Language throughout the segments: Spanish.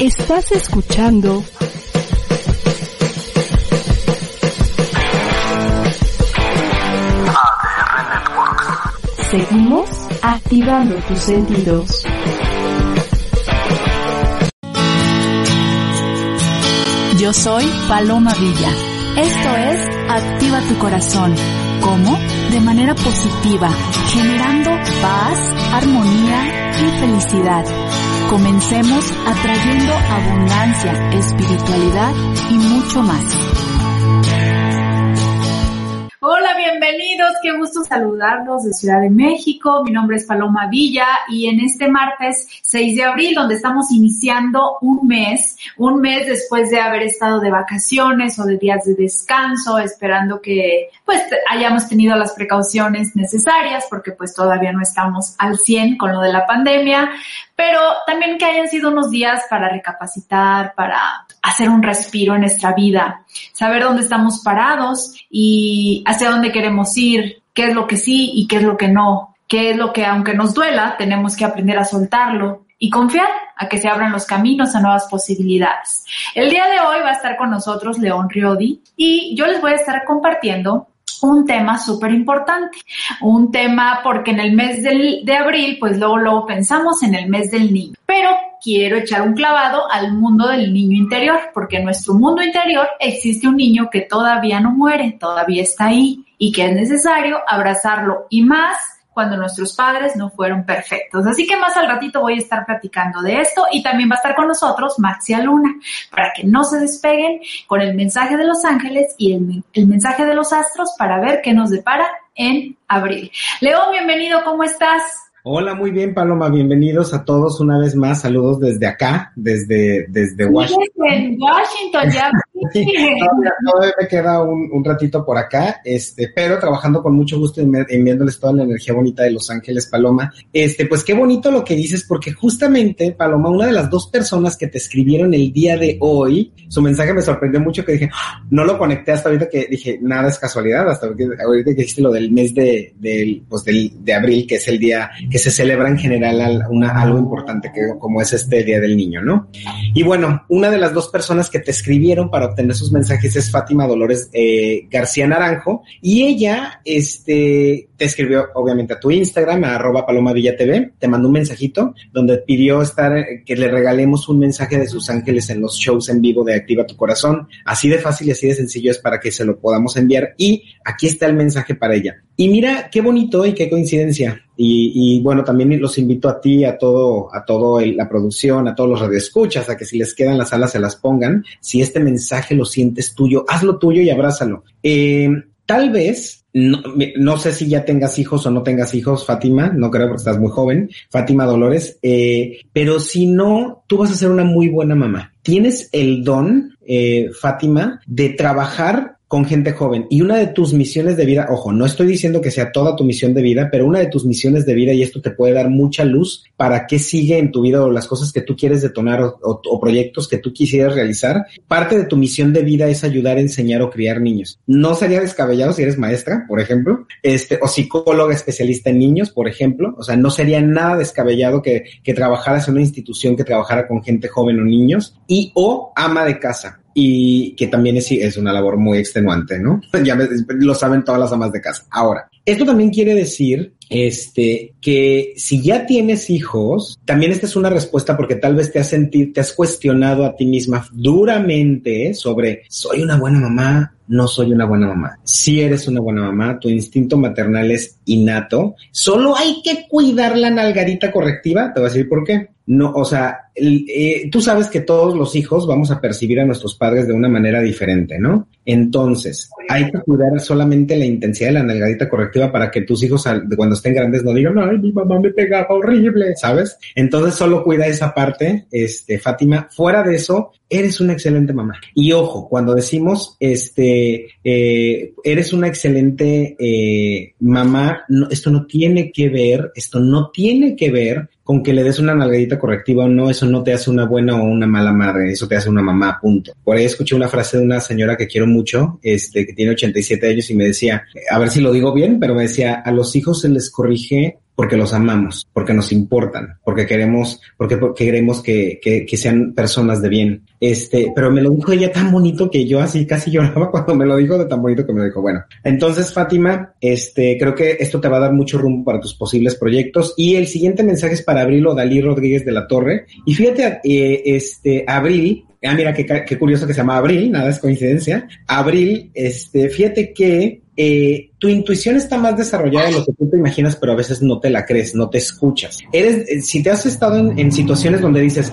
Estás escuchando. Seguimos activando tus sentidos. Yo soy Paloma Villa. Esto es Activa tu corazón. ¿Cómo? De manera positiva, generando paz, armonía y felicidad. Comencemos atrayendo abundancia, espiritualidad y mucho más. Bienvenidos, qué gusto saludarlos de Ciudad de México. Mi nombre es Paloma Villa y en este martes 6 de abril, donde estamos iniciando un mes, un mes después de haber estado de vacaciones o de días de descanso, esperando que pues hayamos tenido las precauciones necesarias porque pues todavía no estamos al 100 con lo de la pandemia, pero también que hayan sido unos días para recapacitar, para hacer un respiro en nuestra vida, saber dónde estamos parados y hacia dónde queremos ir, qué es lo que sí y qué es lo que no, qué es lo que aunque nos duela, tenemos que aprender a soltarlo y confiar a que se abran los caminos a nuevas posibilidades. El día de hoy va a estar con nosotros León Riodi y yo les voy a estar compartiendo un tema súper importante, un tema porque en el mes del, de abril, pues luego, luego pensamos en el mes del niño, pero quiero echar un clavado al mundo del niño interior, porque en nuestro mundo interior existe un niño que todavía no muere, todavía está ahí y que es necesario abrazarlo y más cuando nuestros padres no fueron perfectos. Así que más al ratito voy a estar platicando de esto y también va a estar con nosotros Maxia Luna para que no se despeguen con el mensaje de los ángeles y el, el mensaje de los astros para ver qué nos depara en abril. León, bienvenido, ¿cómo estás? Hola, muy bien, Paloma. Bienvenidos a todos una vez más. Saludos desde acá, desde, desde Washington. Desde Washington, ya. Todavía, todavía me queda un, un, ratito por acá, este, pero trabajando con mucho gusto y enviándoles toda la energía bonita de Los Ángeles, Paloma. Este, pues qué bonito lo que dices, porque justamente, Paloma, una de las dos personas que te escribieron el día de hoy, su mensaje me sorprendió mucho que dije, ¡Ah! no lo conecté hasta ahorita que dije, nada es casualidad, hasta ahorita que dijiste lo del mes de, del, pues del, de abril, que es el día que se celebra en general algo importante que, como es este Día del Niño, ¿no? Y bueno, una de las dos personas que te escribieron para obtener sus mensajes es Fátima Dolores eh, García Naranjo y ella, este, te escribió obviamente a tu Instagram, a arroba paloma villa TV, te mandó un mensajito donde pidió estar, que le regalemos un mensaje de sus ángeles en los shows en vivo de Activa tu Corazón. Así de fácil y así de sencillo es para que se lo podamos enviar y aquí está el mensaje para ella. Y mira qué bonito y qué coincidencia. Y, y, bueno, también los invito a ti, a todo, a todo el, la producción, a todos los radioescuchas, a que si les quedan las alas se las pongan. Si este mensaje lo sientes tuyo, hazlo tuyo y abrázalo. Eh, tal vez, no, no, sé si ya tengas hijos o no tengas hijos, Fátima, no creo porque estás muy joven, Fátima Dolores, eh, pero si no, tú vas a ser una muy buena mamá. Tienes el don, eh, Fátima, de trabajar con gente joven. Y una de tus misiones de vida, ojo, no estoy diciendo que sea toda tu misión de vida, pero una de tus misiones de vida, y esto te puede dar mucha luz para qué sigue en tu vida o las cosas que tú quieres detonar o, proyectos que tú quisieras realizar. Parte de tu misión de vida es ayudar a enseñar o criar niños. No sería descabellado si eres maestra, por ejemplo, este, o psicóloga especialista en niños, por ejemplo. O sea, no sería nada descabellado que, que trabajaras en una institución que trabajara con gente joven o niños y o ama de casa y que también es, es una labor muy extenuante, ¿no? Ya me, lo saben todas las amas de casa. Ahora, esto también quiere decir este, que si ya tienes hijos, también esta es una respuesta porque tal vez te has sentido, te has cuestionado a ti misma duramente sobre, ¿soy una buena mamá? No soy una buena mamá. Si eres una buena mamá, tu instinto maternal es innato. Solo hay que cuidar la nalgadita correctiva. Te voy a decir por qué. No, o sea, eh, tú sabes que todos los hijos vamos a percibir a nuestros padres de una manera diferente, ¿no? Entonces, hay que cuidar solamente la intensidad de la nalgadita correctiva para que tus hijos cuando estén grandes no digan, ay, mi mamá me pegaba horrible, ¿sabes? Entonces solo cuida esa parte, este, Fátima. Fuera de eso, eres una excelente mamá. Y ojo, cuando decimos, este, eh, eres una excelente eh, mamá, no, esto no tiene que ver, esto no tiene que ver con que le des una nalgadita correctiva o no, eso no te hace una buena o una mala madre, eso te hace una mamá, punto. Por ahí escuché una frase de una señora que quiero mucho, este, que tiene 87 años y me decía, a ver si lo digo bien, pero me decía, a los hijos se les corrige porque los amamos, porque nos importan, porque queremos, porque, queremos que, que, que, sean personas de bien. Este, pero me lo dijo ella tan bonito que yo así casi lloraba cuando me lo dijo de tan bonito que me lo dijo. Bueno, entonces Fátima, este, creo que esto te va a dar mucho rumbo para tus posibles proyectos. Y el siguiente mensaje es para Abril o Dalí Rodríguez de la Torre. Y fíjate, eh, este, Abril, ah, mira qué, qué curioso que se llama Abril, nada es coincidencia. Abril, este, fíjate que eh, tu intuición está más desarrollada de lo que tú te imaginas, pero a veces no te la crees, no te escuchas. Eres, eh, si te has estado en, situaciones donde dices,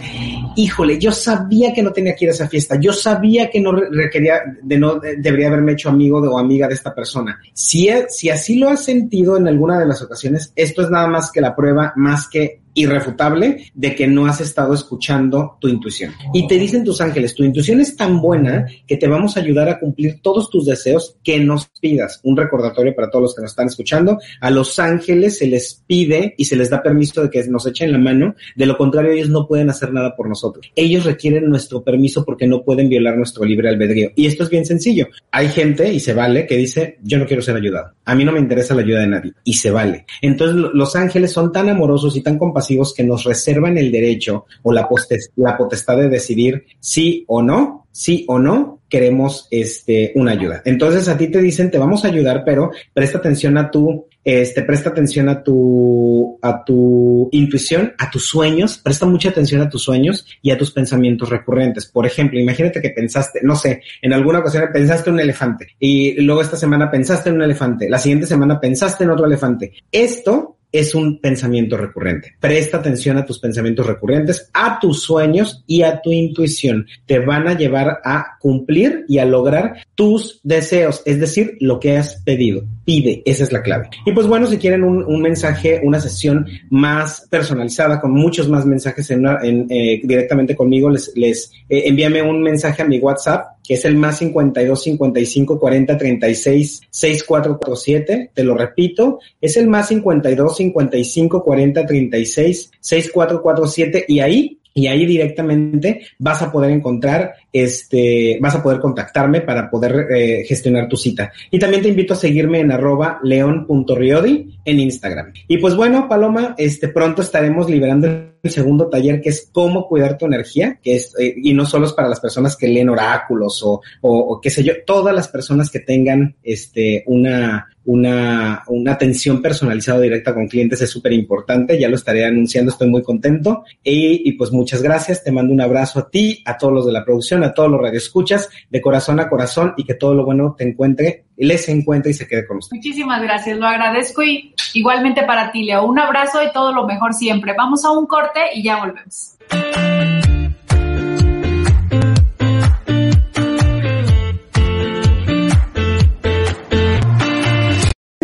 híjole, yo sabía que no tenía que ir a esa fiesta, yo sabía que no requería, de no debería haberme hecho amigo o amiga de esta persona. Si, si así lo has sentido en alguna de las ocasiones, esto es nada más que la prueba, más que irrefutable de que no has estado escuchando tu intuición. Y te dicen tus ángeles, tu intuición es tan buena que te vamos a ayudar a cumplir todos tus deseos que nos pidas. Un recordatorio para todos los que nos están escuchando. A los ángeles se les pide y se les da permiso de que nos echen la mano. De lo contrario, ellos no pueden hacer nada por nosotros. Ellos requieren nuestro permiso porque no pueden violar nuestro libre albedrío. Y esto es bien sencillo. Hay gente, y se vale, que dice, yo no quiero ser ayudado. A mí no me interesa la ayuda de nadie. Y se vale. Entonces, los ángeles son tan amorosos y tan compasivos que nos reservan el derecho o la, la potestad de decidir sí o no, sí o no queremos este, una ayuda. Entonces a ti te dicen, te vamos a ayudar, pero presta atención a tu, este, presta atención a tu, a tu intuición, a tus sueños, presta mucha atención a tus sueños y a tus pensamientos recurrentes. Por ejemplo, imagínate que pensaste, no sé, en alguna ocasión pensaste en un elefante y luego esta semana pensaste en un elefante, la siguiente semana pensaste en otro elefante. Esto es un pensamiento recurrente. Presta atención a tus pensamientos recurrentes, a tus sueños y a tu intuición. Te van a llevar a cumplir y a lograr tus deseos, es decir, lo que has pedido. Pide, esa es la clave. Y pues bueno, si quieren un, mensaje, una sesión más personalizada, con muchos más mensajes en, eh, directamente conmigo, les, les eh, envíame un mensaje a mi WhatsApp que es el más 52 55 40 36 6447. Te lo repito, es el más 52 55 40 36 6447 y ahí y ahí directamente vas a poder encontrar, este, vas a poder contactarme para poder eh, gestionar tu cita. Y también te invito a seguirme en arroba leon.riodi en Instagram. Y pues bueno, Paloma, este, pronto estaremos liberando el segundo taller que es cómo cuidar tu energía, que es, eh, y no solo es para las personas que leen oráculos o, o, o qué sé yo, todas las personas que tengan, este, una, una, una atención personalizada directa con clientes es súper importante, ya lo estaré anunciando, estoy muy contento y, y, pues muchas gracias, te mando un abrazo a ti, a todos los de la producción, a todos los radioescuchas, de corazón a corazón y que todo lo bueno te encuentre, les encuentre y se quede con usted. Muchísimas gracias, lo agradezco y igualmente para ti, Leo, un abrazo y todo lo mejor siempre. Vamos a un corte y ya volvemos.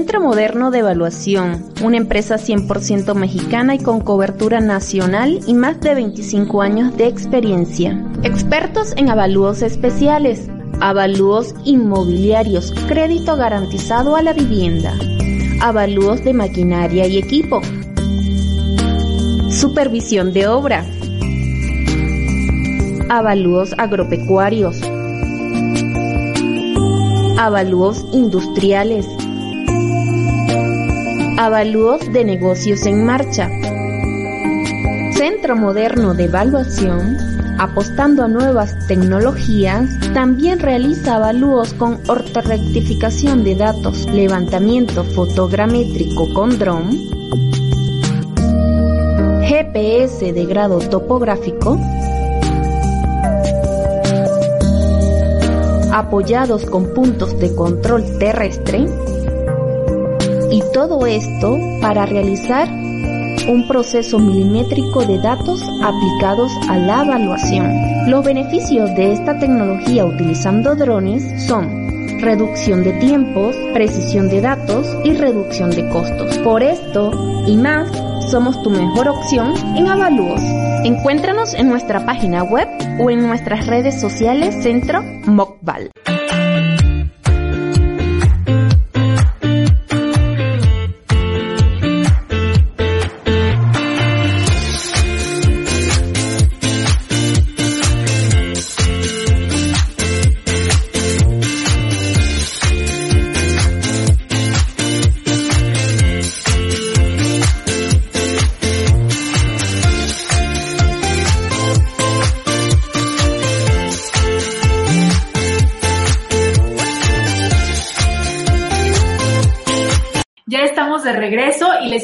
Centro Moderno de Evaluación, una empresa 100% mexicana y con cobertura nacional y más de 25 años de experiencia. Expertos en avalúos especiales, avalúos inmobiliarios, crédito garantizado a la vivienda, avalúos de maquinaria y equipo, supervisión de obra, avalúos agropecuarios, avalúos industriales, Avalúos de negocios en marcha. Centro Moderno de Evaluación, apostando a nuevas tecnologías, también realiza avalúos con ortorectificación de datos, levantamiento fotogramétrico con dron, GPS de grado topográfico, apoyados con puntos de control terrestre, todo esto para realizar un proceso milimétrico de datos aplicados a la evaluación. Los beneficios de esta tecnología utilizando drones son reducción de tiempos, precisión de datos y reducción de costos. Por esto y más, somos tu mejor opción en avalúos. Encuéntranos en nuestra página web o en nuestras redes sociales Centro Mocval.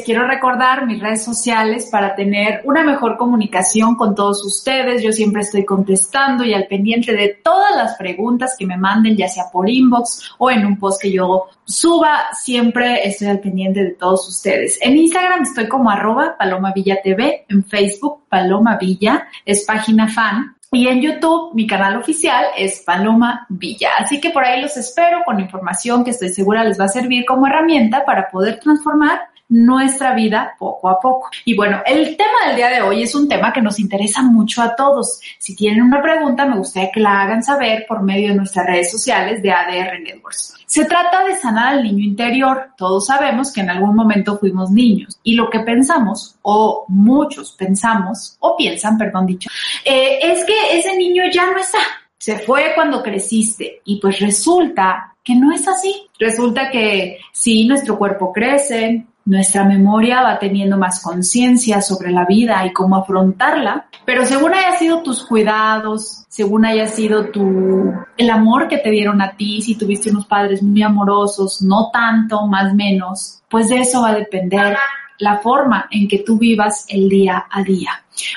Quiero recordar mis redes sociales para tener una mejor comunicación con todos ustedes. Yo siempre estoy contestando y al pendiente de todas las preguntas que me manden, ya sea por inbox o en un post que yo suba. Siempre estoy al pendiente de todos ustedes. En Instagram estoy como arroba Paloma Villa TV, en Facebook Paloma Villa, es página fan. Y en YouTube, mi canal oficial es Paloma Villa. Así que por ahí los espero con información que estoy segura les va a servir como herramienta para poder transformar nuestra vida poco a poco. Y bueno, el tema del día de hoy es un tema que nos interesa mucho a todos. Si tienen una pregunta, me gustaría que la hagan saber por medio de nuestras redes sociales de ADR Networks. Se trata de sanar al niño interior. Todos sabemos que en algún momento fuimos niños y lo que pensamos, o muchos pensamos, o piensan, perdón dicho, eh, es que ese niño ya no está. Se fue cuando creciste y pues resulta que no es así. Resulta que sí, nuestro cuerpo crece, nuestra memoria va teniendo más conciencia sobre la vida y cómo afrontarla, pero según haya sido tus cuidados, según haya sido tu, el amor que te dieron a ti, si tuviste unos padres muy amorosos, no tanto, más menos, pues de eso va a depender la forma en que tú vivas el día a día.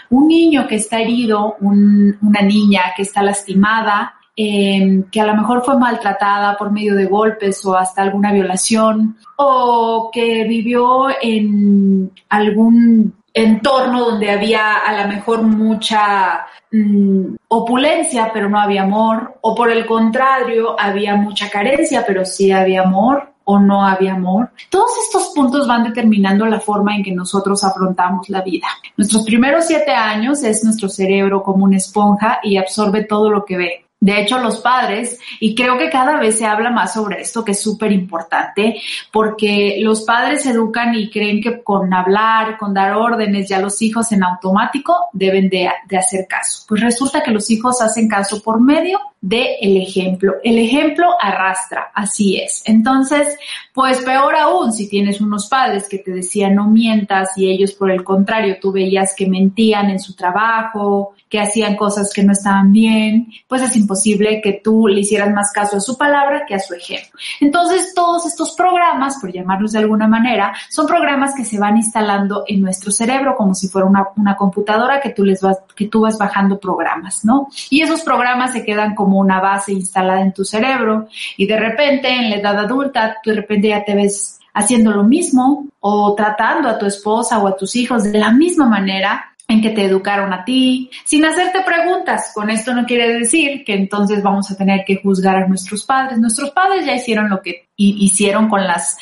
Un niño que está herido, una niña que está lastimada, Em, que a lo mejor fue maltratada por medio de golpes o hasta alguna violación, o que vivió en algún entorno donde había a lo mejor mucha mm, opulencia, pero no había amor, o por el contrario, había mucha carencia, pero sí había amor o no había amor. Todos estos puntos van determinando la forma en que nosotros afrontamos la vida. Nuestros primeros siete años es nuestro cerebro como una esponja y absorbe todo lo que ve. De hecho, los padres, y creo que cada vez se habla más sobre esto, que es súper importante, porque los padres educan y creen que con hablar, con dar órdenes, ya los hijos en automático deben de, hacer caso. Pues resulta que los hijos hacen caso por medio del el ejemplo. El ejemplo arrastra, así es. Entonces, pues peor aún, si tienes unos padres que te decían no mientas y ellos por el contrario, tú veías que mentían en su trabajo, que hacían cosas que no estaban bien, pues es imposible que tú le hicieras más caso a su palabra que a su ejemplo. Entonces, todos estos programas, por llamarlos de alguna manera, son programas que se van instalando en nuestro cerebro como si fuera una, una computadora que tú les vas, que tú vas bajando programas, ¿no? Y esos programas se quedan como una base instalada en tu cerebro y de repente en la edad adulta, tú de repente ya te ves haciendo lo mismo o tratando a tu esposa o a tus hijos de la misma manera en que te educaron a ti, sin hacerte preguntas. Con esto no quiere decir que entonces vamos a tener que juzgar a nuestros padres. Nuestros padres ya hicieron lo que hicieron con las,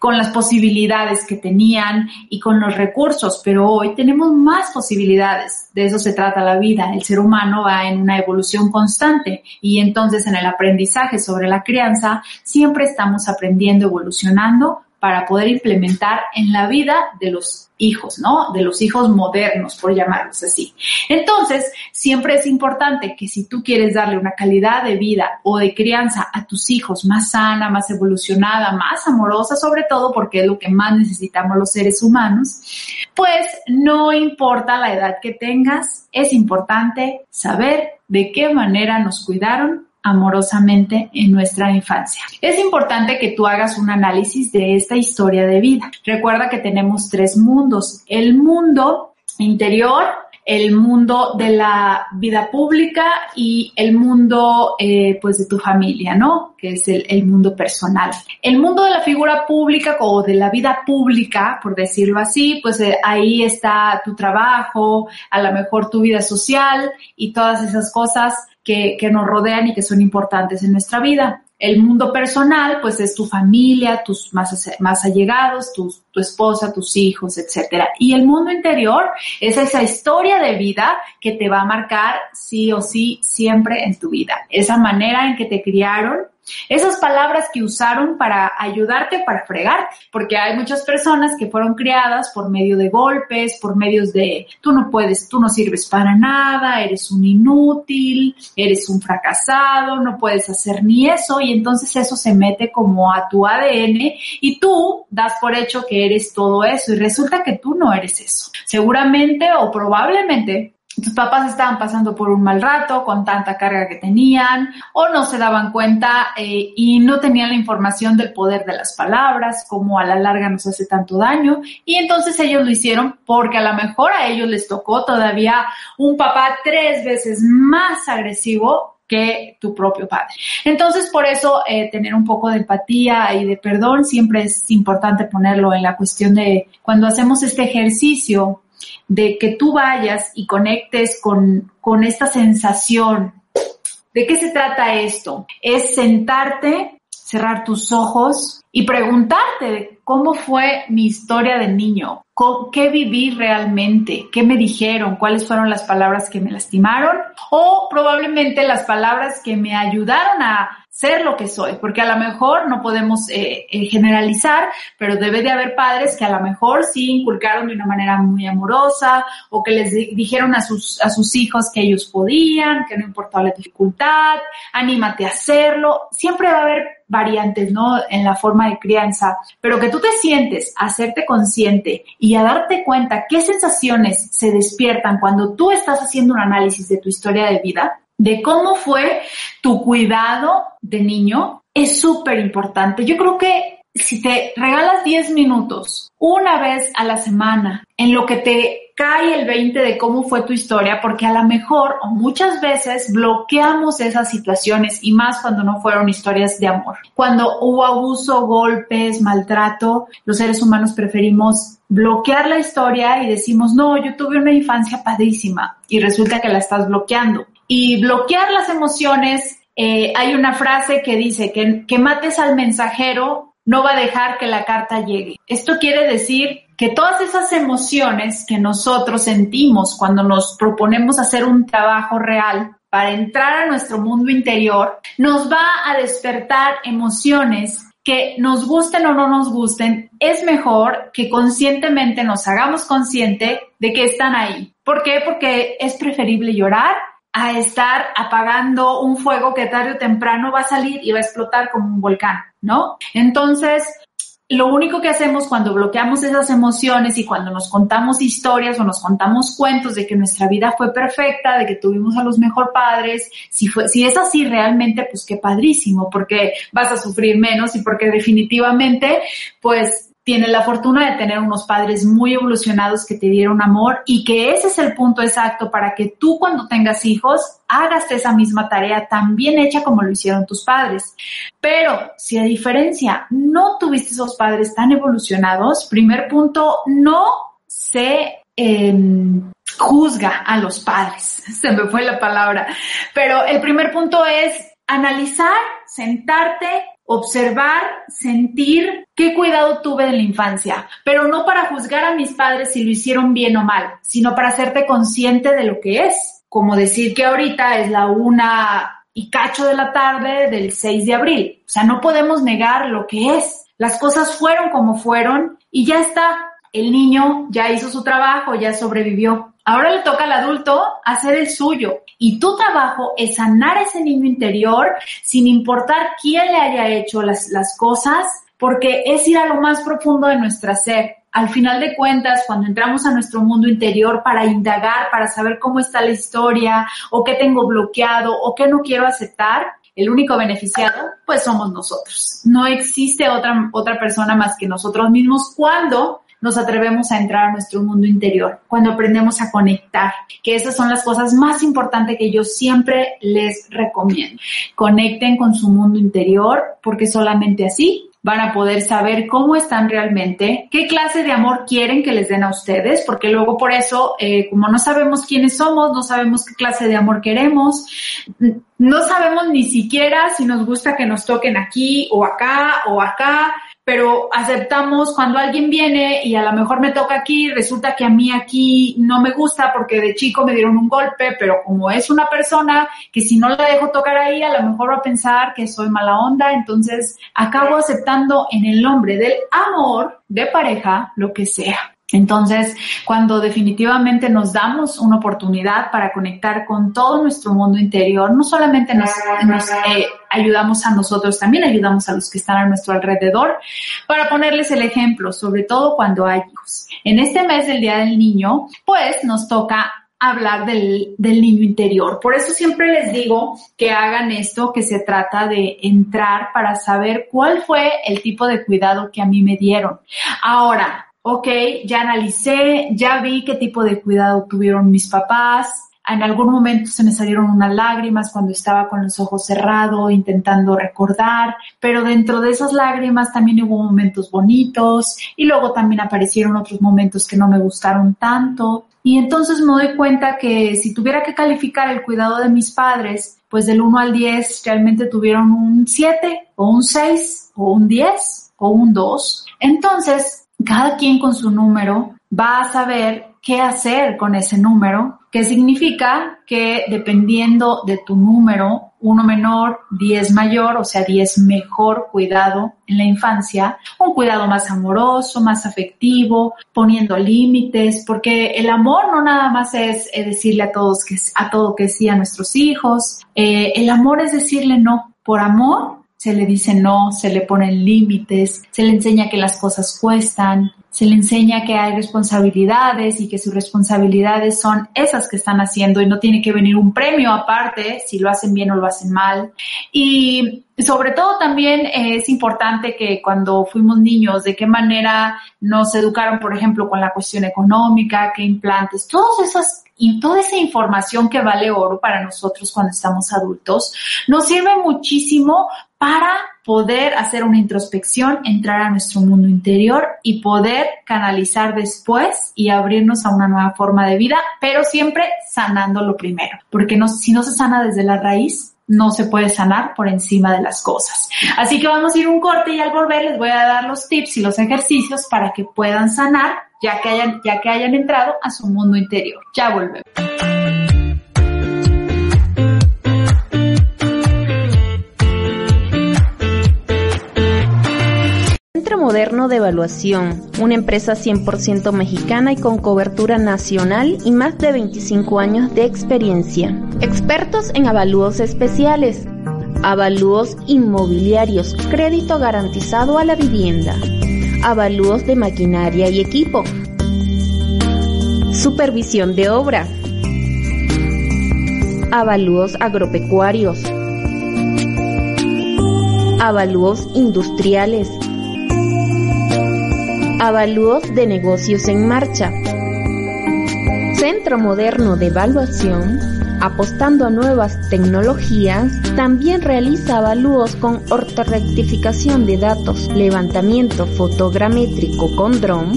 con las posibilidades que tenían y con los recursos, pero hoy tenemos más posibilidades. De eso se trata la vida. El ser humano va en una evolución constante y entonces en el aprendizaje sobre la crianza siempre estamos aprendiendo, evolucionando para poder implementar en la vida de los hijos, ¿no? De los hijos modernos, por llamarlos así. Entonces, siempre es importante que si tú quieres darle una calidad de vida o de crianza a tus hijos más sana, más evolucionada, más amorosa, sobre todo porque es lo que más necesitamos los seres humanos, pues no importa la edad que tengas, es importante saber de qué manera nos cuidaron amorosamente en nuestra infancia. Es importante que tú hagas un análisis de esta historia de vida. Recuerda que tenemos tres mundos. El mundo interior, el mundo de la vida pública y el mundo eh, pues de tu familia, ¿no? Que es el, mundo personal. El mundo de la figura pública o de la vida pública, por decirlo así, pues eh, ahí está tu trabajo, a lo mejor tu vida social y todas esas cosas que, que nos rodean y que son importantes en nuestra vida. el mundo personal, pues es tu familia, tus más, allegados, tu, tu esposa, tus hijos, etcétera. Y el mundo interior es esa historia de vida que te va a marcar sí o sí siempre en tu vida. Esa manera en que te criaron, esas palabras que usaron para ayudarte, para fregarte, porque hay muchas personas que fueron criadas por medio de golpes, por medios de tú no puedes, tú no sirves para nada, eres un inútil, eres un fracasado, no puedes hacer ni eso y entonces eso se mete como a tu ADN y tú das por hecho que eres todo eso y resulta que tú no eres eso. Seguramente o probablemente tus papás estaban pasando por un mal rato con tanta carga que tenían o no se daban cuenta eh, y no tenían la información del poder de las palabras, como a la larga nos hace tanto daño y entonces ellos lo hicieron porque a lo mejor a ellos les tocó todavía un papá tres veces más agresivo que tu propio padre. Entonces, por eso, eh, tener un poco de empatía y de perdón siempre es importante ponerlo en la cuestión de cuando hacemos este ejercicio de que tú vayas y conectes con, con esta sensación. ¿De qué se trata esto? Es sentarte, cerrar tus ojos y preguntarte cómo fue mi historia de niño, qué viví realmente, qué me dijeron, cuáles fueron las palabras que me lastimaron o probablemente las palabras que me ayudaron a ser lo que soy, porque a lo mejor no podemos eh, eh, generalizar, pero debe de haber padres que a lo mejor sí inculcaron de una manera muy amorosa o que les dijeron a sus, a sus hijos que ellos podían, que no importaba la dificultad, anímate a hacerlo. Siempre va a haber variantes, ¿no? En la forma de crianza, pero que tú te sientes hacerte consciente y a darte cuenta qué sensaciones se despiertan cuando tú estás haciendo un análisis de tu historia de vida, de cómo fue tu cuidado de niño es súper importante. Yo creo que si te regalas 10 minutos una vez a la semana en lo que te cae el 20 de cómo fue tu historia, porque a lo mejor o muchas veces bloqueamos esas situaciones y más cuando no fueron historias de amor. Cuando hubo abuso, golpes, maltrato, los seres humanos preferimos bloquear la historia y decimos, no, yo tuve una infancia padrísima y resulta que la estás bloqueando y bloquear las emociones. Eh, hay una frase que dice que, que mates al mensajero no va a dejar que la carta llegue. Esto quiere decir que todas esas emociones que nosotros sentimos cuando nos proponemos hacer un trabajo real para entrar a nuestro mundo interior, nos va a despertar emociones que nos gusten o no nos gusten, es mejor que conscientemente nos hagamos consciente de que están ahí. ¿Por qué? Porque es preferible llorar a estar apagando un fuego que tarde o temprano va a salir y va a explotar como un volcán, ¿no? Entonces, lo único que hacemos cuando bloqueamos esas emociones y cuando nos contamos historias o nos contamos cuentos de que nuestra vida fue perfecta, de que tuvimos a los mejor padres, si si es así realmente, pues qué padrísimo, porque vas a sufrir menos y porque definitivamente, pues tienes la fortuna de tener unos padres muy evolucionados que te dieron amor y que ese es el punto exacto para que tú cuando tengas hijos hagas esa misma tarea tan bien hecha como lo hicieron tus padres. Pero si a diferencia no tuviste esos padres tan evolucionados, primer punto, no se em, juzga a los padres. Se me fue la palabra. Pero el primer punto es analizar, sentarte, observar, sentir qué cuidado tuve en la infancia, pero no para juzgar a mis padres si lo hicieron bien o mal, sino para hacerte consciente de lo que es. Como decir que ahorita es la una y cacho de la tarde del 6 de abril. O sea, no podemos negar lo que es. Las cosas fueron como fueron y ya está. El niño ya hizo su trabajo, ya sobrevivió. Ahora le toca al adulto hacer el suyo y tu trabajo es sanar ese niño interior sin importar quién le haya hecho las, las cosas, porque es ir a lo más profundo de nuestra ser. Al final de cuentas, cuando entramos a nuestro mundo interior para indagar, para saber cómo está la historia, o qué tengo bloqueado, o qué no quiero aceptar, el único beneficiado, pues somos nosotros. No existe otra, otra persona más que nosotros mismos cuando nos atrevemos a entrar a nuestro mundo interior, cuando aprendemos a conectar, que esas son las cosas más importantes que yo siempre les recomiendo. Conecten con su mundo interior porque solamente así van a poder saber cómo están realmente, qué clase de amor quieren que les den a ustedes, porque luego por eso, eh, como no sabemos quiénes somos, no sabemos qué clase de amor queremos, no sabemos ni siquiera si nos gusta que nos toquen aquí o acá o acá, pero aceptamos cuando alguien viene y a lo mejor me toca aquí, resulta que a mí aquí no me gusta porque de chico me dieron un golpe, pero como es una persona que si no la dejo tocar ahí, a lo mejor va a pensar que soy mala onda, entonces acabo aceptando en el nombre del amor de pareja lo que sea. Entonces, cuando definitivamente nos damos una oportunidad para conectar con todo nuestro mundo interior, no solamente nos, eh, ayudamos a nosotros, también ayudamos a los que están a nuestro alrededor para ponerles el ejemplo, sobre todo cuando hay hijos. En este mes del Día del Niño, pues nos toca hablar del, del, niño interior. Por eso siempre les digo que hagan esto, que se trata de entrar para saber cuál fue el tipo de cuidado que a mí me dieron. Ahora, ok, ya analicé, ya vi qué tipo de cuidado tuvieron mis papás. En algún momento se me salieron unas lágrimas cuando estaba con los ojos cerrados intentando recordar, pero dentro de esas lágrimas también hubo momentos bonitos y luego también aparecieron otros momentos que no me gustaron tanto. Y entonces me doy cuenta que si tuviera que calificar el cuidado de mis padres, pues del 1 al 10 realmente tuvieron un 7 o un 6 o un 10 o un 2. Entonces, cada quien con su número va a saber qué hacer con ese número, que significa que dependiendo de tu número, uno menor, 10 mayor, o sea, 10 mejor cuidado en la infancia, un cuidado más amoroso, más afectivo, poniendo límites, porque el amor no nada más es decirle a todos que, a todo que sí a nuestros hijos, eh, el amor es decirle no. Por amor se le dice no, se le ponen límites, se le enseña que las cosas cuestan, se le enseña que hay responsabilidades y que sus responsabilidades son esas que están haciendo y no tiene que venir un premio aparte si lo hacen bien o lo hacen mal. Y sobre todo también es importante que cuando fuimos niños, de qué manera nos educaron, por ejemplo, con la cuestión económica, qué implantes, todas esas y toda esa información que vale oro para nosotros cuando estamos adultos nos sirve muchísimo para poder hacer una introspección, entrar a nuestro mundo interior y poder canalizar después y abrirnos a una nueva forma de vida, pero siempre sanando lo primero, porque no, si no se sana desde la raíz, no se puede sanar por encima de las cosas. Así que vamos a ir un corte y al volver les voy a dar los tips y los ejercicios para que puedan sanar ya que hayan, ya que hayan entrado a su mundo interior. Ya volvemos. Moderno de Evaluación, una empresa 100% mexicana y con cobertura nacional y más de 25 años de experiencia. Expertos en avalúos especiales, avalúos inmobiliarios, crédito garantizado a la vivienda, avalúos de maquinaria y equipo, supervisión de obra, avalúos agropecuarios, avalúos industriales, Avalúos de negocios en marcha. Centro Moderno de Evaluación, apostando a nuevas tecnologías, también realiza avalúos con ortorectificación de datos, levantamiento fotogramétrico con dron,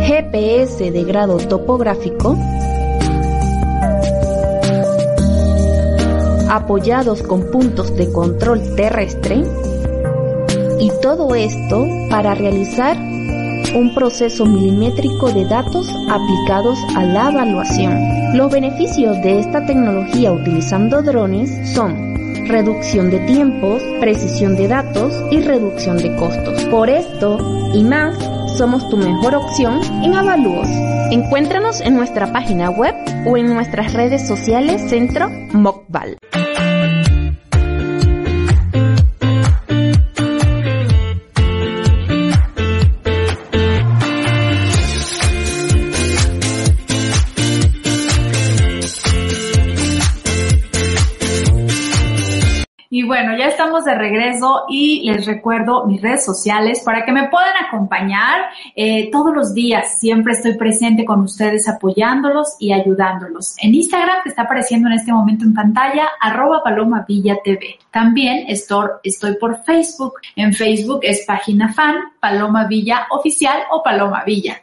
GPS de grado topográfico, apoyados con puntos de control terrestre, y todo esto para realizar un proceso milimétrico de datos aplicados a la evaluación. Los beneficios de esta tecnología utilizando drones son reducción de tiempos, precisión de datos y reducción de costos. Por esto y más, somos tu mejor opción en avalúos. Encuéntranos en nuestra página web o en nuestras redes sociales Centro Mocval. Y bueno, ya estamos de regreso y les recuerdo mis redes sociales para que me puedan acompañar eh, todos los días. Siempre estoy presente con ustedes apoyándolos y ayudándolos. En Instagram, que está apareciendo en este momento en pantalla, arroba Paloma Villa TV. También estoy, estoy por Facebook. En Facebook es página fan, Paloma Villa Oficial o Paloma Villa.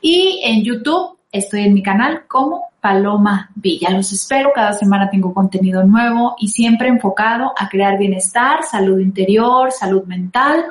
Y en YouTube estoy en mi canal como Paloma Villa. Los espero, cada semana tengo contenido nuevo y siempre enfocado a crear bienestar, salud interior, salud mental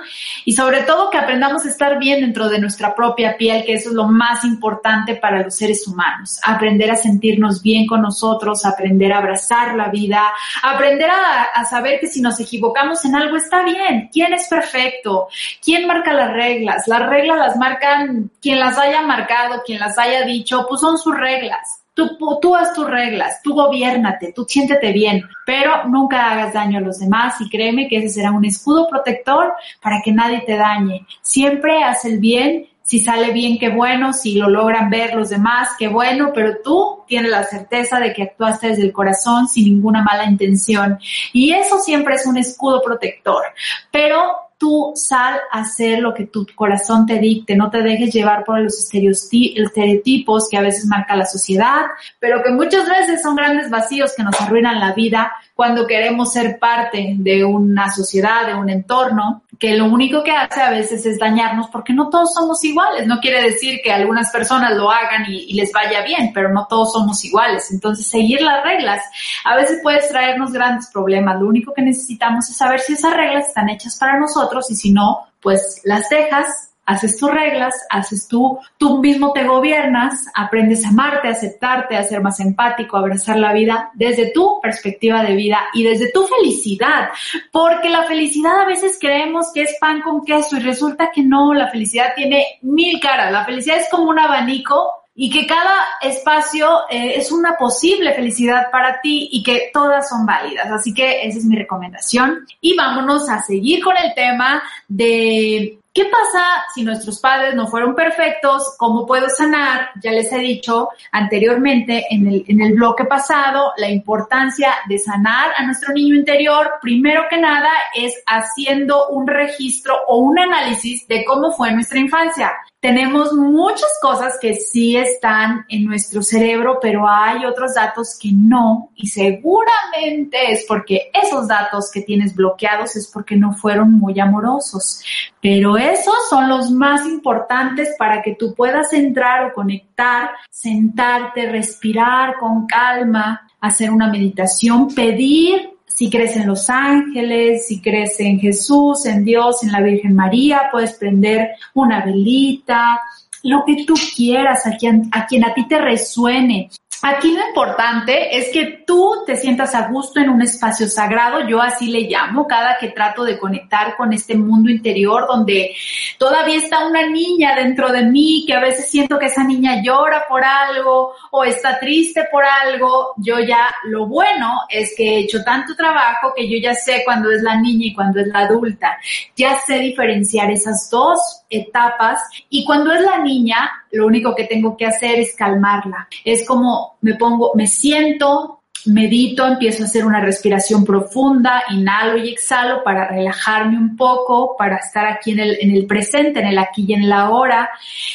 y sobre todo que aprendamos a estar bien dentro de nuestra propia piel, que eso es lo más importante para los seres humanos. Aprender a sentirnos bien con nosotros, aprender a abrazar la vida, aprender a, a saber que si nos equivocamos en algo está bien. ¿Quién es perfecto? ¿Quién marca las reglas? Las reglas las marcan quien las haya marcado, quien las haya dicho, pues son sus reglas. Tú, tú haz tus reglas, tú gobiernate, tú siéntete bien, pero nunca hagas daño a los demás y créeme que ese será un escudo protector para que nadie te dañe. Siempre haz el bien si sale bien, qué bueno, si lo logran ver los demás, qué bueno, pero tú tienes la certeza de que actuaste desde el corazón sin ninguna mala intención. Y eso siempre es un escudo protector. Pero tú sal a hacer lo que tu corazón te dicte, no te dejes llevar por los estereotipos que a veces marca la sociedad, pero que muchas veces son grandes vacíos que nos arruinan la vida cuando queremos ser parte de una sociedad, de un entorno, que lo único que hace a veces es dañarnos porque no todos somos iguales. No quiere decir que algunas personas lo hagan y, les vaya bien, pero no todos somos iguales. Entonces, seguir las reglas a veces puede traernos grandes problemas. Lo único que necesitamos es saber si esas reglas están hechas para nosotros y si no, pues las dejas, haces tus reglas, haces tú, tú mismo te gobiernas, aprendes a amarte, a aceptarte, a ser más empático, a abrazar la vida desde tu perspectiva de vida y desde tu felicidad, porque la felicidad a veces creemos que es pan con queso y resulta que no, la felicidad tiene mil caras, la felicidad es como un abanico y que cada espacio eh, es una posible felicidad para ti y que todas son válidas. Así que esa es mi recomendación. Y vámonos a seguir con el tema de ¿Qué pasa si nuestros padres no fueron perfectos? ¿Cómo puedo sanar? Ya les he dicho anteriormente en el, en el bloque pasado la importancia de sanar a nuestro niño interior. Primero que nada es haciendo un registro o un análisis de cómo fue nuestra infancia tenemos muchas cosas que sí están en nuestro cerebro, pero hay otros datos que no y seguramente es porque esos datos que tienes bloqueados es porque no fueron muy amorosos. Pero esos son los más importantes para que tú puedas entrar o conectar, sentarte, respirar con calma, hacer una meditación, pedir si crees en los ángeles, si crees en Jesús, en Dios, en la Virgen María, puedes prender una velita, lo que tú quieras, a quien a, quien a ti te resuene. Aquí lo importante es que tú te sientas a gusto en un espacio sagrado, yo así le llamo, cada que trato de conectar con este mundo interior donde todavía está una niña dentro de mí, que a veces siento que esa niña llora por algo o está triste por algo, yo ya lo bueno es que he hecho tanto trabajo que yo ya sé cuándo es la niña y cuándo es la adulta, ya sé diferenciar esas dos etapas y cuando es la niña, lo único que tengo que hacer es calmarla. Es como me pongo, me siento, medito, empiezo a hacer una respiración profunda, inhalo y exhalo para relajarme un poco, para estar aquí en el, en el presente, en el aquí y en la ahora.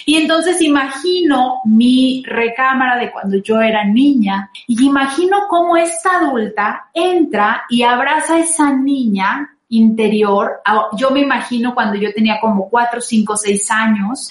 Y entonces imagino mi recámara de cuando yo era niña y imagino cómo esta adulta entra y abraza a esa niña interior. Yo me imagino cuando yo tenía como cuatro, cinco, seis años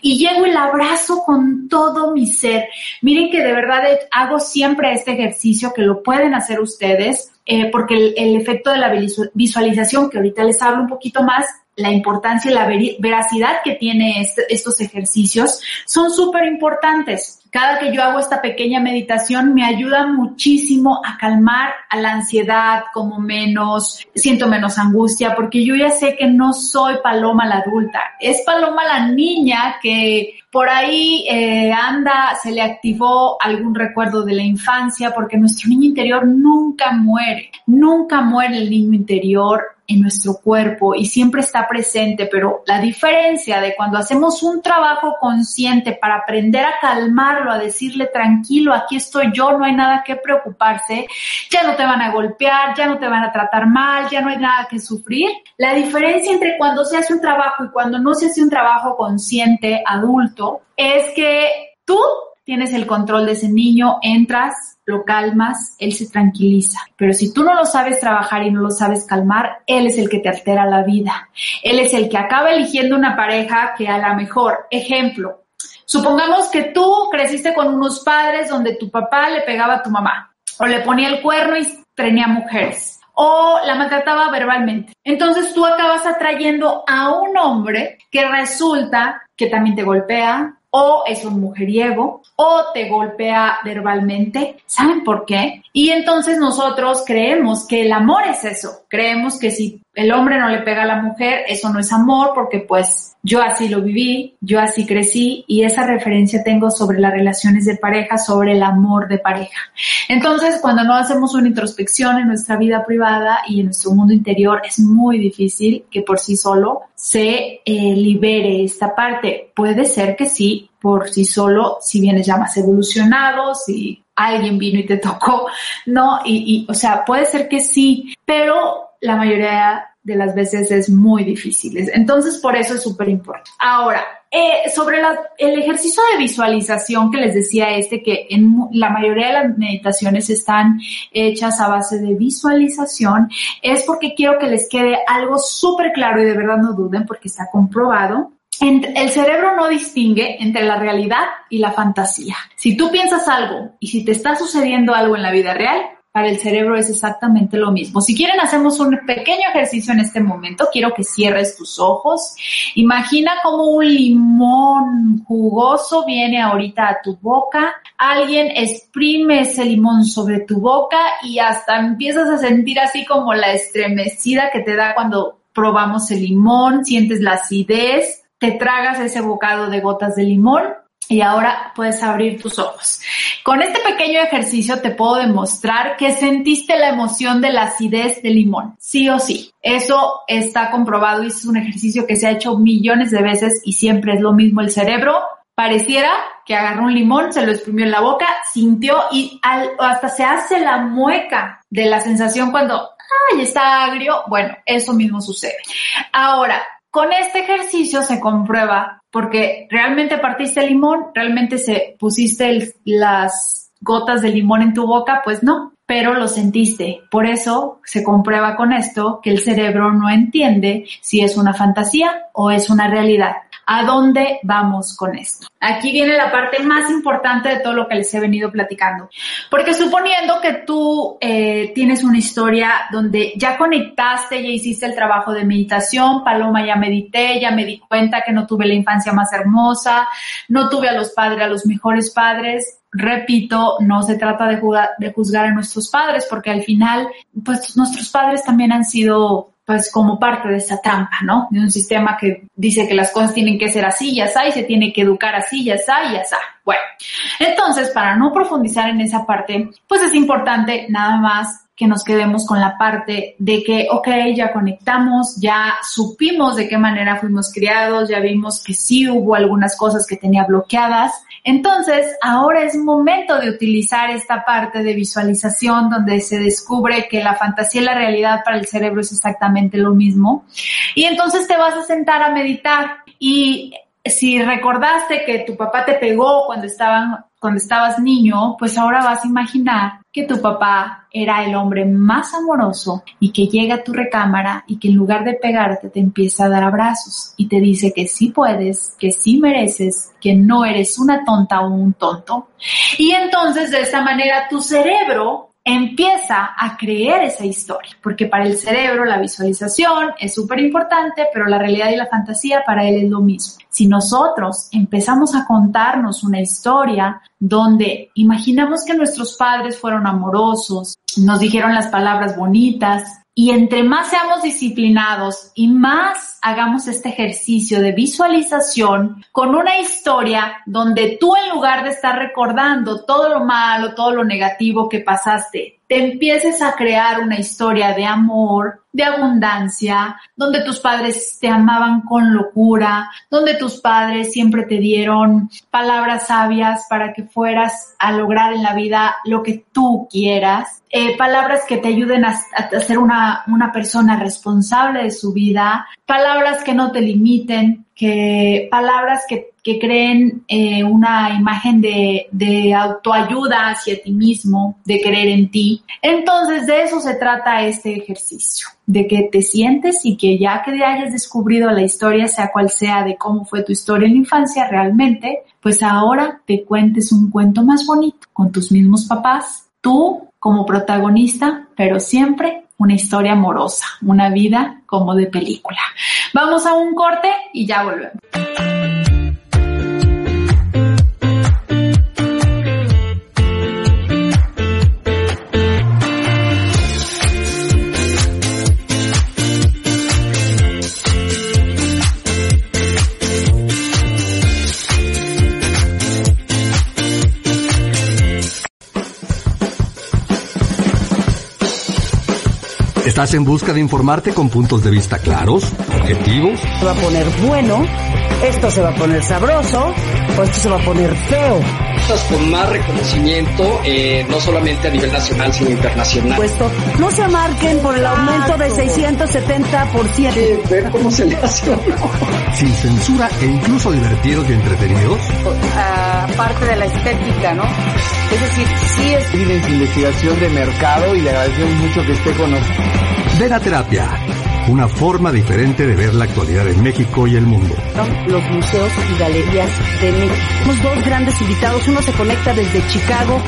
y llego el abrazo con todo mi ser. Miren que de verdad hago siempre este ejercicio que lo pueden hacer ustedes eh, porque el, el efecto de la visualización, que ahorita les hablo un poquito más, la importancia y la veracidad que tiene este, estos ejercicios son súper importantes. Cada que yo hago esta pequeña meditación me ayuda muchísimo a calmar a la ansiedad, como menos, siento menos angustia, porque yo ya sé que no soy Paloma la adulta, es Paloma la niña que por ahí eh, anda, se le activó algún recuerdo de la infancia, porque nuestro niño interior nunca muere, nunca muere el niño interior, en nuestro cuerpo y siempre está presente, pero la diferencia de cuando hacemos un trabajo consciente para aprender a calmarlo, a decirle tranquilo, aquí estoy yo, no hay nada que preocuparse, ya no te van a golpear, ya no te van a tratar mal, ya no hay nada que sufrir. La diferencia entre cuando se hace un trabajo y cuando no se hace un trabajo consciente, adulto, es que tú tienes el control de ese niño, entras, lo calmas, él se tranquiliza. Pero si tú no lo sabes trabajar y no lo sabes calmar, él es el que te altera la vida. Él es el que acaba eligiendo una pareja que a la mejor, ejemplo, supongamos que tú creciste con unos padres donde tu papá le pegaba a tu mamá o le ponía el cuerno y tenía mujeres o la maltrataba verbalmente. Entonces tú acabas atrayendo a un hombre que resulta que también te golpea, o es un mujeriego o te golpea verbalmente. ¿Saben por qué? Y entonces nosotros creemos que el amor es eso. Creemos que si el hombre no le pega a la mujer, eso no es amor porque pues yo así lo viví, yo así crecí y esa referencia tengo sobre las relaciones de pareja, sobre el amor de pareja. Entonces, cuando no hacemos una introspección en nuestra vida privada y en nuestro mundo interior, es muy difícil que por sí solo se eh, libere esta parte. Puede ser que sí, por sí solo, si vienes ya más evolucionado, si alguien vino y te tocó, ¿no? Y, y, o sea, puede ser que sí, pero la mayoría de las veces es muy difícil. Entonces, por eso es súper importante. Ahora, eh, sobre el ejercicio de visualización que les decía este, que en la mayoría de las meditaciones están hechas a base de visualización, es porque quiero que les quede algo súper claro y de verdad no duden porque está comprobado el cerebro no distingue entre la realidad y la fantasía. Si tú piensas algo y si te está sucediendo algo en la vida real, para el cerebro es exactamente lo mismo. Si quieren, hacemos un pequeño ejercicio en este momento. Quiero que cierres tus ojos. Imagina como un limón jugoso viene ahorita a tu boca. Alguien exprime ese limón sobre tu boca y hasta empiezas a sentir así como la estremecida que te da cuando probamos el limón, sientes la acidez, te tragas ese bocado de gotas de limón y ahora puedes abrir tus ojos. Con este pequeño ejercicio te puedo demostrar que sentiste la emoción de la acidez del limón. Sí o sí. Eso está comprobado y es un ejercicio que se ha hecho millones de veces y siempre es lo mismo. El cerebro pareciera que agarró un limón, se lo exprimió en la boca, sintió y hasta se hace la mueca de la sensación cuando, ay, está agrio. Bueno, eso mismo sucede. Ahora, con este ejercicio se comprueba porque realmente partiste limón, realmente se pusiste las gotas de limón en tu boca, pues no, pero lo sentiste. Por eso se comprueba con esto que el cerebro no entiende si es una fantasía o es una realidad. ¿A dónde vamos con esto? Aquí viene la parte más importante de todo lo que les he venido platicando. Porque suponiendo que tú eh, tienes una historia donde ya conectaste, ya hiciste el trabajo de meditación, Paloma ya medité, ya me di cuenta que no tuve la infancia más hermosa, no tuve a los padres, a los mejores padres, repito, no se trata de, de, juzgar a nuestros padres, porque al final, pues nuestros padres también han sido pues como parte de esta trampa, ¿no? De un sistema que dice que las cosas tienen que ser así, ya está, y se tiene que educar así, ya está, ya está. Bueno, entonces, para no profundizar en esa parte, pues es importante nada más que nos quedemos con la parte de que, ok, ya conectamos, ya supimos de qué manera fuimos criados, ya vimos que sí hubo algunas cosas que tenía bloqueadas. Entonces, ahora es momento de utilizar esta parte de visualización donde se descubre que la fantasía y la realidad para el cerebro es exactamente lo mismo. Y entonces te vas a sentar a meditar y si recordaste que tu papá te pegó cuando estaban cuando estabas niño, pues ahora vas a imaginar que tu papá era el hombre más amoroso y que llega a tu recámara y que en lugar de pegarte te empieza a dar abrazos y te dice que sí puedes, que sí mereces, que no eres una tonta o un tonto. Y entonces de esa manera tu cerebro empieza a creer esa historia, porque para el cerebro la visualización es súper importante, pero la realidad y la fantasía para él es lo mismo. Si nosotros empezamos a contarnos una historia donde imaginamos que nuestros padres fueron amorosos, nos dijeron las palabras bonitas, y entre más seamos disciplinados y más hagamos este ejercicio de visualización con una historia donde tú en lugar de estar recordando todo lo malo, todo lo negativo que pasaste, te empieces a crear una historia de amor, de abundancia, donde tus padres te amaban con locura, donde tus padres siempre te dieron palabras sabias para que fueras a lograr en la vida lo que tú quieras, eh, palabras que te ayuden a, a ser una, una persona responsable de su vida, palabras que no te limiten, que palabras que, que creen eh, una imagen de, de, autoayuda hacia ti mismo, de creer en ti. Entonces de eso se trata este ejercicio, de que te sientes y que ya que hayas descubrido la historia, sea cual sea de cómo fue tu historia en la infancia realmente, pues ahora te cuentes un cuento más bonito con tus mismos papás, tú como protagonista, pero siempre una historia amorosa, una vida como de película. Vamos a un corte y ya volvemos. ¿Estás en busca de informarte con puntos de vista claros, objetivos? Se va a poner bueno, esto se va a poner sabroso, o esto se va a poner feo. Con más reconocimiento, eh, no solamente a nivel nacional, sino internacional. Puesto, no se marquen por el aumento de 670%. Sí, ver cómo se le hace. Sin censura e incluso divertidos y entretenidos. Aparte de la estética, ¿no? Es decir, sí es... Tienen investigación de mercado y le agradecemos mucho que esté con nosotros. Ven a terapia. Una forma diferente de ver la actualidad en México y el mundo. Los museos y galerías de México. Tenemos dos grandes invitados. Uno se conecta desde Chicago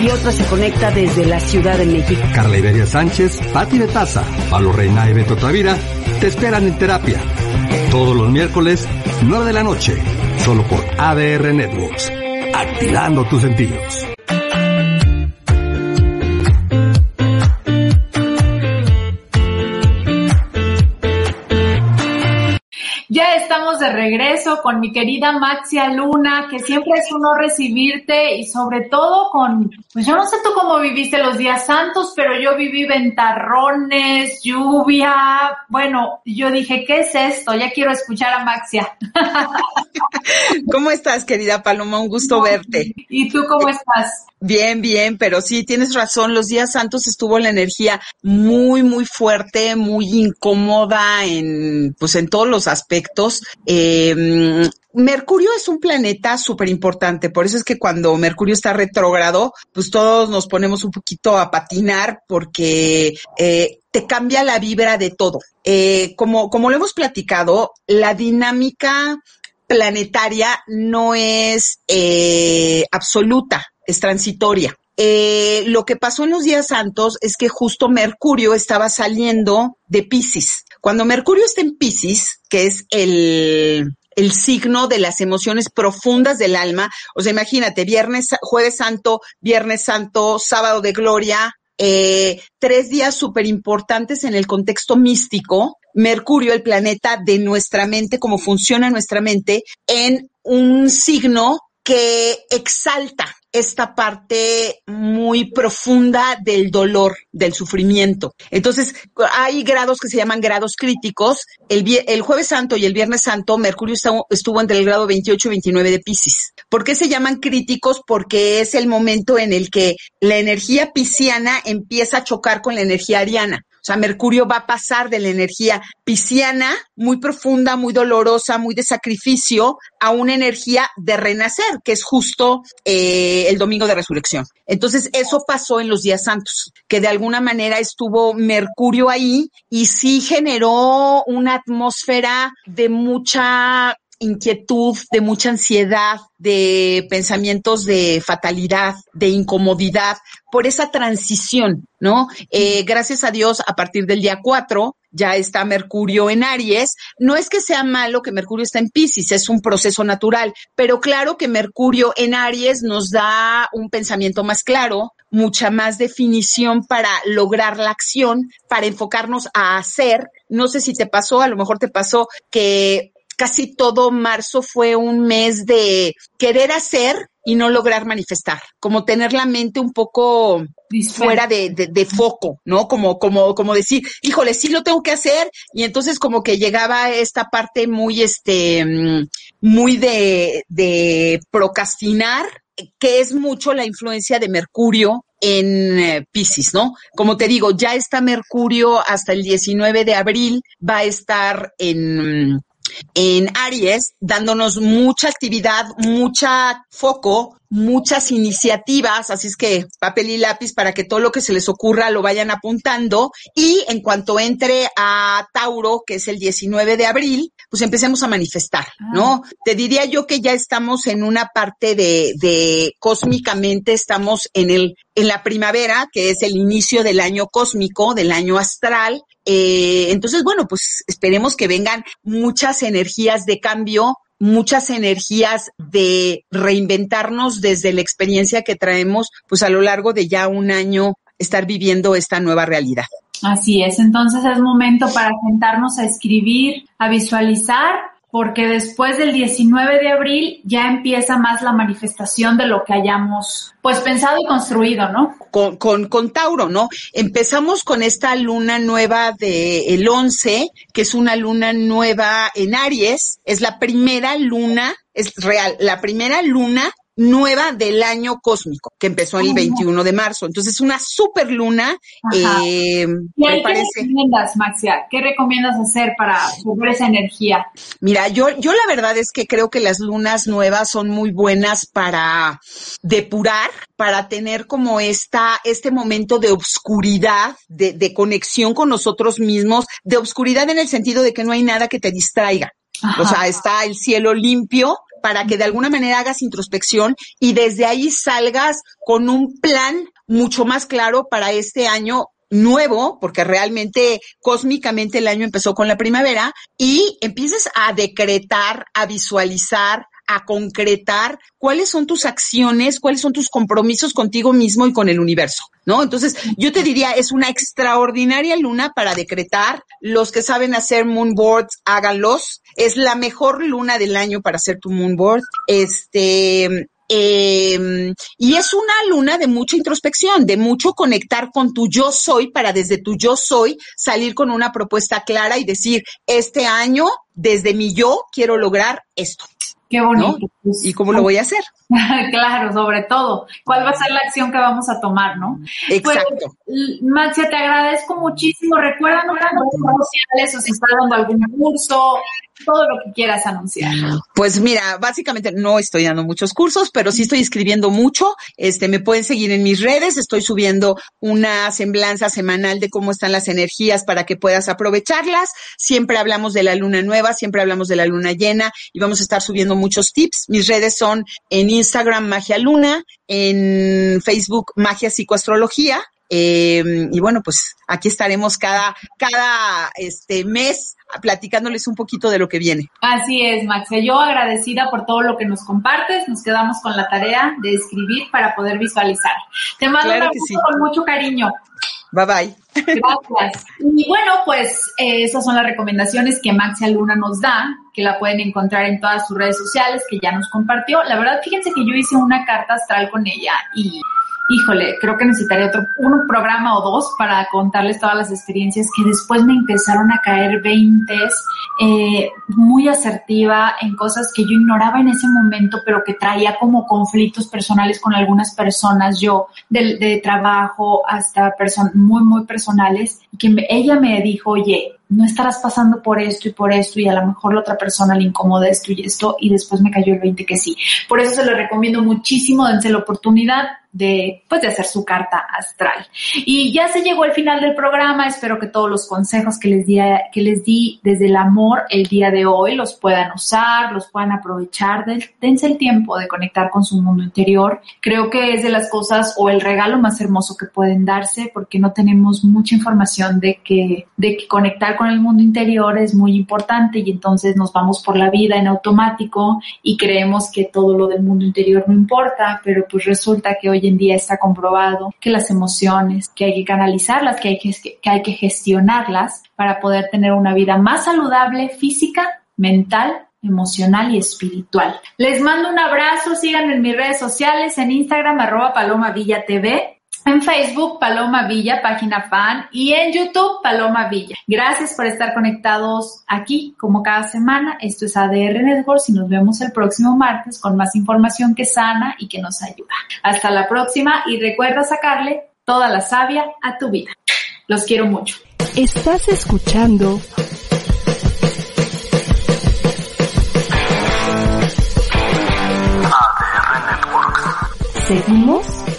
y otro se conecta desde la Ciudad de México. Carla Iberia Sánchez, Pati de Taza, Pablo Reina y Beto Tavira te esperan en terapia. Todos los miércoles, 9 de la noche, solo por ADR Networks. Activando tus sentidos. De regreso con mi querida Maxia Luna, que siempre es uno recibirte y sobre todo con, pues yo no sé tú cómo viviste los días santos, pero yo viví ventarrones, lluvia, bueno, yo dije, ¿qué es esto? Ya quiero escuchar a Maxia. ¿Cómo estás, querida Paloma? Un gusto verte. ¿Y tú cómo estás? Bien, bien, pero sí, tienes razón, los días santos estuvo la energía muy, muy fuerte, muy incómoda en, pues en todos los aspectos. Eh, Mercurio es un planeta súper importante, por eso es que cuando Mercurio está retrógrado, pues todos nos ponemos un poquito a patinar porque eh, te cambia la vibra de todo. Eh, como, como lo hemos platicado, la dinámica planetaria no es eh, absoluta es transitoria. Eh, lo que pasó en los días santos es que justo Mercurio estaba saliendo de Pisces. Cuando Mercurio está en Pisces, que es el, el signo de las emociones profundas del alma, o sea, imagínate, viernes, jueves santo, viernes santo, sábado de gloria, eh, tres días súper importantes en el contexto místico, Mercurio, el planeta de nuestra mente, cómo funciona nuestra mente, en un signo que exalta esta parte muy profunda del dolor, del sufrimiento. Entonces, hay grados que se llaman grados críticos. El, el jueves santo y el viernes santo, Mercurio estuvo entre el grado 28 y 29 de Pisces. ¿Por qué se llaman críticos? Porque es el momento en el que la energía pisciana empieza a chocar con la energía ariana. O sea, Mercurio va a pasar de la energía pisciana, muy profunda, muy dolorosa, muy de sacrificio, a una energía de renacer, que es justo eh, el domingo de resurrección. Entonces, eso pasó en los días santos, que de alguna manera estuvo Mercurio ahí y sí generó una atmósfera de mucha inquietud, de mucha ansiedad, de pensamientos de fatalidad, de incomodidad, por esa transición, ¿no? Eh, gracias a Dios, a partir del día 4 ya está Mercurio en Aries. No es que sea malo que Mercurio está en Pisces, es un proceso natural, pero claro que Mercurio en Aries nos da un pensamiento más claro, mucha más definición para lograr la acción, para enfocarnos a hacer. No sé si te pasó, a lo mejor te pasó que casi todo marzo fue un mes de querer hacer y no lograr manifestar, como tener la mente un poco fuera de, de, foco, ¿no? Como, como, como decir, híjole, sí lo tengo que hacer, y entonces como que llegaba esta parte muy, este, mm, muy de, de procrastinar, que es mucho la influencia de Mercurio en eh, Pisces, ¿no? Como te digo, ya está Mercurio hasta el 19 de abril, va a estar en en Aries, dándonos mucha actividad, mucha foco, muchas iniciativas, así es que papel y lápiz para que todo lo que se les ocurra lo vayan apuntando y en cuanto entre a Tauro, que es el 19 de abril, pues empecemos a manifestar, ¿no? Ah. Te diría yo que ya estamos en una parte de, de cósmicamente estamos en el en la primavera, que es el inicio del año cósmico, del año astral, eh, entonces, bueno, pues esperemos que vengan muchas energías de cambio, muchas energías de reinventarnos desde la experiencia que traemos, pues a lo largo de ya un año estar viviendo esta nueva realidad. Así es, entonces es momento para sentarnos a escribir, a visualizar porque después del 19 de abril ya empieza más la manifestación de lo que hayamos pues pensado y construido, ¿no? Con, con, con Tauro, ¿no? Empezamos con esta luna nueva de el 11, que es una luna nueva en Aries, es la primera luna, es real, la primera luna nueva del año cósmico, que empezó el 21 de marzo. Entonces, una super luna. Eh, me parece. ¿Qué recomiendas, Maxia? ¿Qué recomiendas hacer para subir esa energía? Mira, yo, yo la verdad es que creo que las lunas nuevas son muy buenas para depurar, para tener como esta, este momento de obscuridad, de, de conexión con nosotros mismos, de obscuridad en el sentido de que no hay nada que te distraiga. O sea, está el cielo limpio, para que de alguna manera hagas introspección y desde ahí salgas con un plan mucho más claro para este año nuevo, porque realmente cósmicamente el año empezó con la primavera, y empieces a decretar, a visualizar, a concretar cuáles son tus acciones, cuáles son tus compromisos contigo mismo y con el universo, ¿no? Entonces, yo te diría, es una extraordinaria luna para decretar. Los que saben hacer moonboards, háganlos. Es la mejor luna del año para hacer tu moonboard. Este, eh, y es una luna de mucha introspección, de mucho conectar con tu yo soy para desde tu yo soy salir con una propuesta clara y decir, este año, desde mi yo, quiero lograr esto. Qué bonito. ¿Y cómo lo voy a hacer? claro, sobre todo. ¿Cuál va a ser la acción que vamos a tomar, no? Exacto. Pues, Maxia, te agradezco muchísimo. Recuerda las redes sociales o si estás dando algún curso, todo lo que quieras anunciar. Pues mira, básicamente no estoy dando muchos cursos, pero sí estoy escribiendo mucho. Este, me pueden seguir en mis redes. Estoy subiendo una semblanza semanal de cómo están las energías para que puedas aprovecharlas. Siempre hablamos de la luna nueva, siempre hablamos de la luna llena y vamos a estar subiendo muchos tips. Mis redes son en Instagram Magia Luna, en Facebook Magia Psicoastrología. Eh, y bueno, pues aquí estaremos cada, cada este mes platicándoles un poquito de lo que viene. Así es, Maxia. Yo agradecida por todo lo que nos compartes. Nos quedamos con la tarea de escribir para poder visualizar. Te mando un con mucho cariño. Bye bye. Gracias. Y bueno, pues eh, esas son las recomendaciones que Maxia Luna nos da, que la pueden encontrar en todas sus redes sociales, que ya nos compartió. La verdad, fíjense que yo hice una carta astral con ella y híjole, creo que necesitaría otro, un programa o dos para contarles todas las experiencias que después me empezaron a caer veintes, eh, muy asertiva en cosas que yo ignoraba en ese momento, pero que traía como conflictos personales con algunas personas, yo, de, de trabajo hasta personas muy, muy personales, que ella me dijo, oye, no estarás pasando por esto y por esto y a lo mejor la otra persona le incomoda esto y esto y después me cayó el 20 que sí. Por eso se lo recomiendo muchísimo, dense la oportunidad de, pues, de hacer su carta astral. Y ya se llegó el final del programa, espero que todos los consejos que les di, que les di desde el amor el día de hoy los puedan usar, los puedan aprovechar, dense el tiempo de conectar con su mundo interior. Creo que es de las cosas o el regalo más hermoso que pueden darse porque no tenemos mucha información de que, de que conectar con el mundo interior es muy importante y entonces nos vamos por la vida en automático y creemos que todo lo del mundo interior no importa, pero pues resulta que hoy en día está comprobado que las emociones, que hay que canalizarlas, que hay que, que hay que gestionarlas para poder tener una vida más saludable física, mental emocional y espiritual. Les mando un abrazo, sigan en mis redes sociales, en Instagram arroba Paloma Villa en Facebook Paloma Villa, página fan, y en YouTube Paloma Villa. Gracias por estar conectados aquí como cada semana. Esto es ADR Networks y nos vemos el próximo martes con más información que sana y que nos ayuda. Hasta la próxima y recuerda sacarle toda la savia a tu vida. Los quiero mucho. Estás escuchando ADR Networks. Seguimos